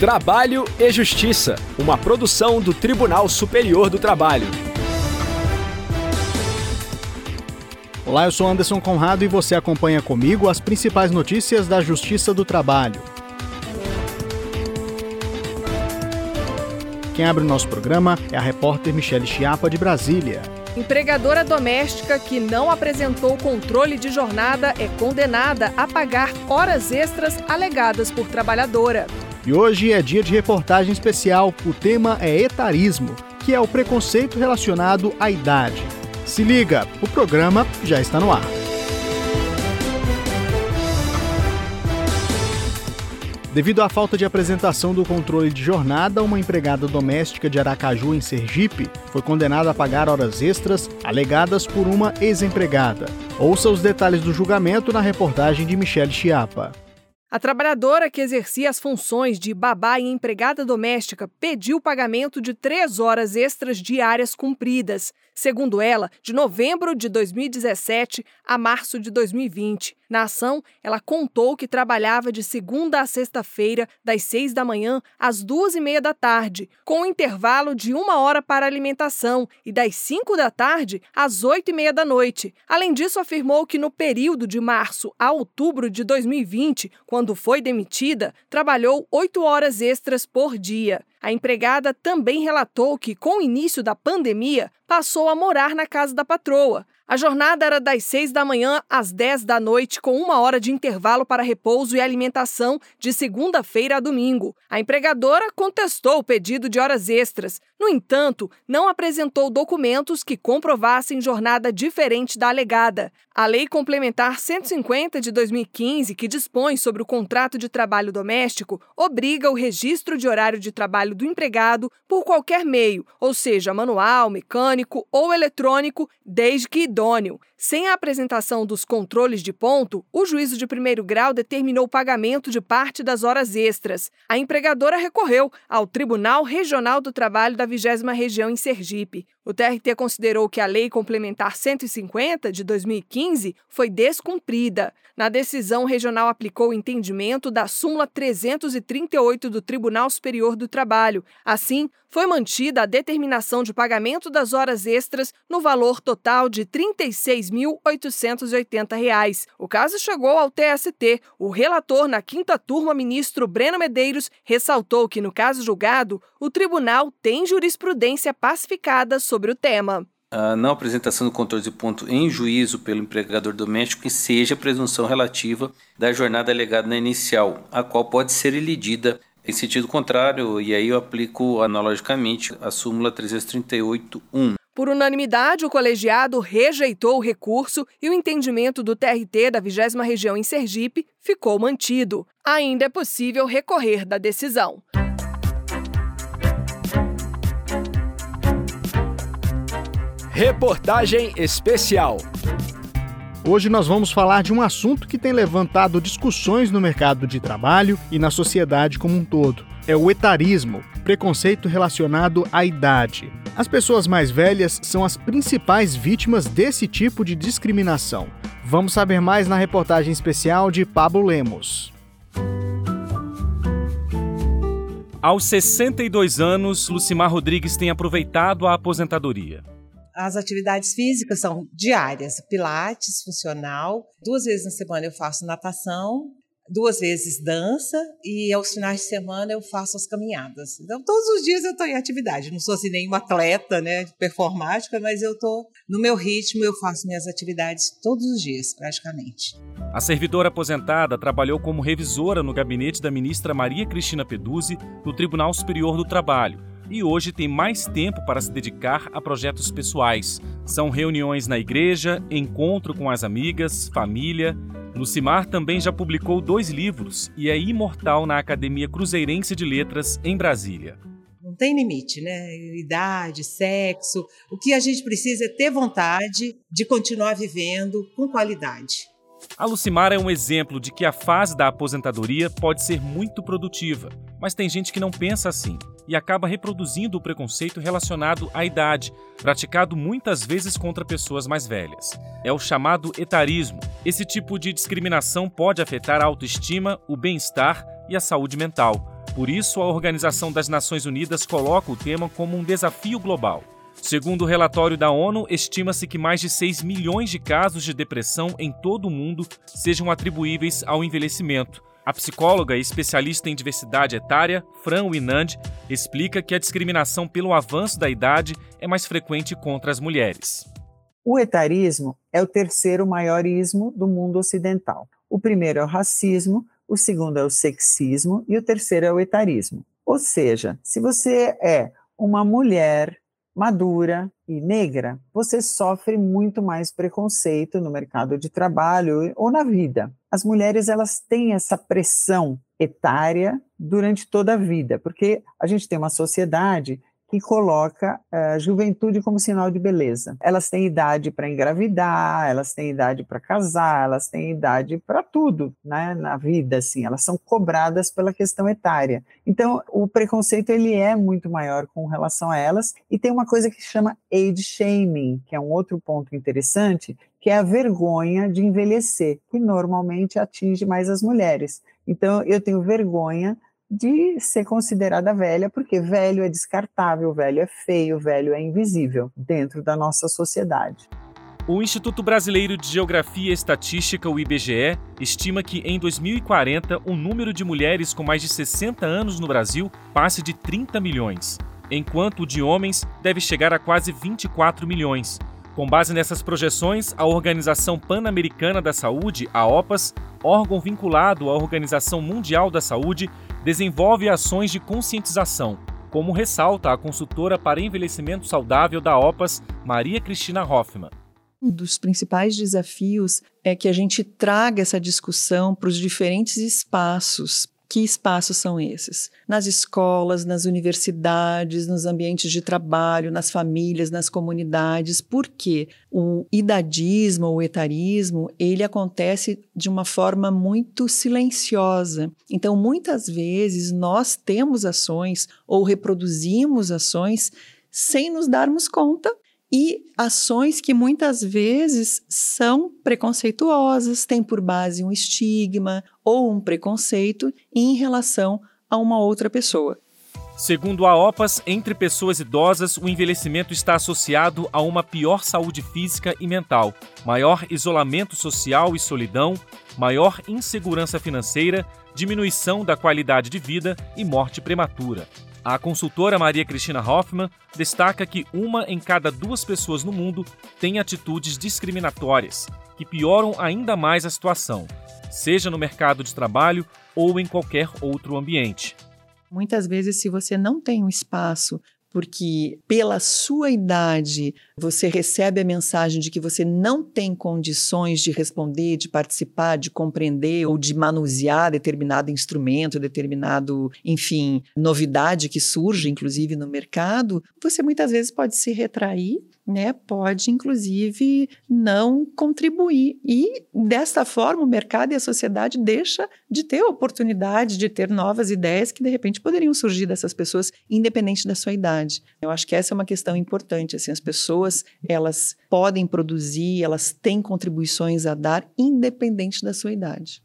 Trabalho e Justiça, uma produção do Tribunal Superior do Trabalho. Olá, eu sou Anderson Conrado e você acompanha comigo as principais notícias da Justiça do Trabalho. Quem abre o nosso programa é a repórter Michele Chiapa, de Brasília. Empregadora doméstica que não apresentou controle de jornada é condenada a pagar horas extras alegadas por trabalhadora. E hoje é dia de reportagem especial. O tema é etarismo, que é o preconceito relacionado à idade. Se liga, o programa já está no ar. Devido à falta de apresentação do controle de jornada, uma empregada doméstica de Aracaju, em Sergipe, foi condenada a pagar horas extras alegadas por uma ex-empregada. Ouça os detalhes do julgamento na reportagem de Michele Chiapa. A trabalhadora que exercia as funções de babá e empregada doméstica pediu o pagamento de três horas extras diárias cumpridas, segundo ela, de novembro de 2017 a março de 2020. Na ação, ela contou que trabalhava de segunda a sexta-feira, das seis da manhã às duas e meia da tarde, com um intervalo de uma hora para alimentação, e das cinco da tarde às oito e meia da noite. Além disso, afirmou que no período de março a outubro de 2020, quando foi demitida, trabalhou oito horas extras por dia. A empregada também relatou que, com o início da pandemia, passou a morar na casa da patroa. A jornada era das 6 da manhã às 10 da noite, com uma hora de intervalo para repouso e alimentação de segunda-feira a domingo. A empregadora contestou o pedido de horas extras. No entanto, não apresentou documentos que comprovassem jornada diferente da alegada. A Lei Complementar 150 de 2015, que dispõe sobre o contrato de trabalho doméstico, obriga o registro de horário de trabalho do empregado por qualquer meio, ou seja, manual, mecânico ou eletrônico, desde que idôneo. Sem a apresentação dos controles de ponto, o juízo de primeiro grau determinou o pagamento de parte das horas extras. A empregadora recorreu ao Tribunal Regional do Trabalho da 20 Região em Sergipe. O TRT considerou que a Lei Complementar 150 de 2015 foi descumprida. Na decisão, regional aplicou o entendimento da súmula 338 do Tribunal Superior do Trabalho. Assim, foi mantida a determinação de pagamento das horas extras no valor total de R$ 36.880. O caso chegou ao TST. O relator na quinta turma, ministro Breno Medeiros, ressaltou que, no caso julgado, o tribunal tem jurisprudência pacificada sobre o tema. A não apresentação do controle de ponto em juízo pelo empregador doméstico que seja a presunção relativa da jornada alegada na inicial, a qual pode ser elidida em sentido contrário, e aí eu aplico analogicamente a súmula 338.1. Por unanimidade, o colegiado rejeitou o recurso e o entendimento do TRT da 20 Região em Sergipe ficou mantido. Ainda é possível recorrer da decisão. Reportagem especial. Hoje nós vamos falar de um assunto que tem levantado discussões no mercado de trabalho e na sociedade como um todo. É o etarismo, preconceito relacionado à idade. As pessoas mais velhas são as principais vítimas desse tipo de discriminação. Vamos saber mais na reportagem especial de Pablo Lemos. Aos 62 anos, Lucimar Rodrigues tem aproveitado a aposentadoria. As atividades físicas são diárias, pilates, funcional. Duas vezes na semana eu faço natação, duas vezes dança e aos finais de semana eu faço as caminhadas. Então, todos os dias eu estou em atividade. Não sou assim nenhuma atleta, né, performática, mas eu estou no meu ritmo, eu faço minhas atividades todos os dias, praticamente. A servidora aposentada trabalhou como revisora no gabinete da ministra Maria Cristina Peduzzi no Tribunal Superior do Trabalho e hoje tem mais tempo para se dedicar a projetos pessoais. São reuniões na igreja, encontro com as amigas, família. Lucimar também já publicou dois livros e é imortal na Academia Cruzeirense de Letras, em Brasília. Não tem limite, né? Idade, sexo. O que a gente precisa é ter vontade de continuar vivendo com qualidade. A Lucimar é um exemplo de que a fase da aposentadoria pode ser muito produtiva, mas tem gente que não pensa assim e acaba reproduzindo o preconceito relacionado à idade, praticado muitas vezes contra pessoas mais velhas. É o chamado etarismo. Esse tipo de discriminação pode afetar a autoestima, o bem-estar e a saúde mental. Por isso, a Organização das Nações Unidas coloca o tema como um desafio global. Segundo o relatório da ONU, estima-se que mais de 6 milhões de casos de depressão em todo o mundo sejam atribuíveis ao envelhecimento. A psicóloga e especialista em diversidade etária, Fran Winand, explica que a discriminação pelo avanço da idade é mais frequente contra as mulheres. O etarismo é o terceiro maior ismo do mundo ocidental. O primeiro é o racismo, o segundo é o sexismo e o terceiro é o etarismo. Ou seja, se você é uma mulher madura e negra, você sofre muito mais preconceito no mercado de trabalho ou na vida. As mulheres elas têm essa pressão etária durante toda a vida, porque a gente tem uma sociedade que coloca a juventude como sinal de beleza. Elas têm idade para engravidar, elas têm idade para casar, elas têm idade para tudo, né, na vida assim. Elas são cobradas pela questão etária. Então, o preconceito ele é muito maior com relação a elas e tem uma coisa que chama age shaming, que é um outro ponto interessante, que é a vergonha de envelhecer, que normalmente atinge mais as mulheres. Então, eu tenho vergonha de ser considerada velha, porque velho é descartável, velho é feio, velho é invisível dentro da nossa sociedade. O Instituto Brasileiro de Geografia e Estatística, o IBGE, estima que em 2040 o número de mulheres com mais de 60 anos no Brasil passe de 30 milhões, enquanto o de homens deve chegar a quase 24 milhões. Com base nessas projeções, a Organização Pan-Americana da Saúde, a OPAS, órgão vinculado à Organização Mundial da Saúde, desenvolve ações de conscientização, como ressalta a consultora para envelhecimento saudável da OPAS, Maria Cristina Hoffmann. Um dos principais desafios é que a gente traga essa discussão para os diferentes espaços que espaços são esses? Nas escolas, nas universidades, nos ambientes de trabalho, nas famílias, nas comunidades. Porque o idadismo, o etarismo, ele acontece de uma forma muito silenciosa. Então, muitas vezes nós temos ações ou reproduzimos ações sem nos darmos conta e ações que muitas vezes são preconceituosas, têm por base um estigma ou um preconceito em relação a uma outra pessoa. Segundo a OPAS, entre pessoas idosas, o envelhecimento está associado a uma pior saúde física e mental, maior isolamento social e solidão, maior insegurança financeira, diminuição da qualidade de vida e morte prematura. A consultora Maria Cristina Hoffmann destaca que uma em cada duas pessoas no mundo tem atitudes discriminatórias, que pioram ainda mais a situação, seja no mercado de trabalho ou em qualquer outro ambiente. Muitas vezes, se você não tem um espaço porque pela sua idade você recebe a mensagem de que você não tem condições de responder, de participar, de compreender ou de manusear determinado instrumento, determinado, enfim, novidade que surge, inclusive no mercado, você muitas vezes pode se retrair né, pode inclusive não contribuir. E desta forma o mercado e a sociedade deixa de ter oportunidade de ter novas ideias que de repente poderiam surgir dessas pessoas independente da sua idade. Eu acho que essa é uma questão importante, assim, as pessoas, elas podem produzir, elas têm contribuições a dar independente da sua idade.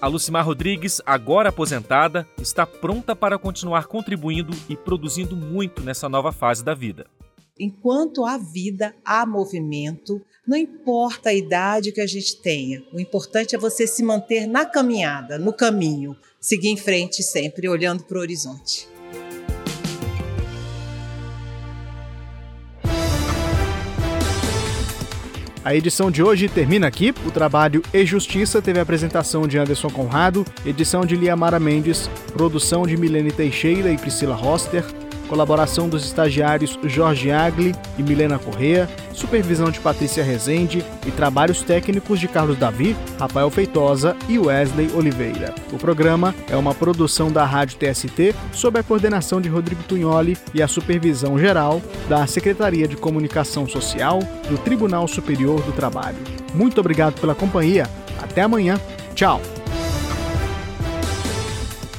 A Lucimar Rodrigues, agora aposentada, está pronta para continuar contribuindo e produzindo muito nessa nova fase da vida. Enquanto há vida, há movimento, não importa a idade que a gente tenha, o importante é você se manter na caminhada, no caminho, seguir em frente sempre, olhando para o horizonte. A edição de hoje termina aqui. O trabalho E Justiça teve a apresentação de Anderson Conrado, edição de Liamara Mendes, produção de Milene Teixeira e Priscila Roster, colaboração dos estagiários Jorge Agli e Milena Correa, supervisão de Patrícia Rezende e trabalhos técnicos de Carlos Davi, Rafael Feitosa e Wesley Oliveira. O programa é uma produção da Rádio TST sob a coordenação de Rodrigo Tunholi e a supervisão geral da Secretaria de Comunicação Social do Tribunal Superior do Trabalho. Muito obrigado pela companhia. Até amanhã. Tchau.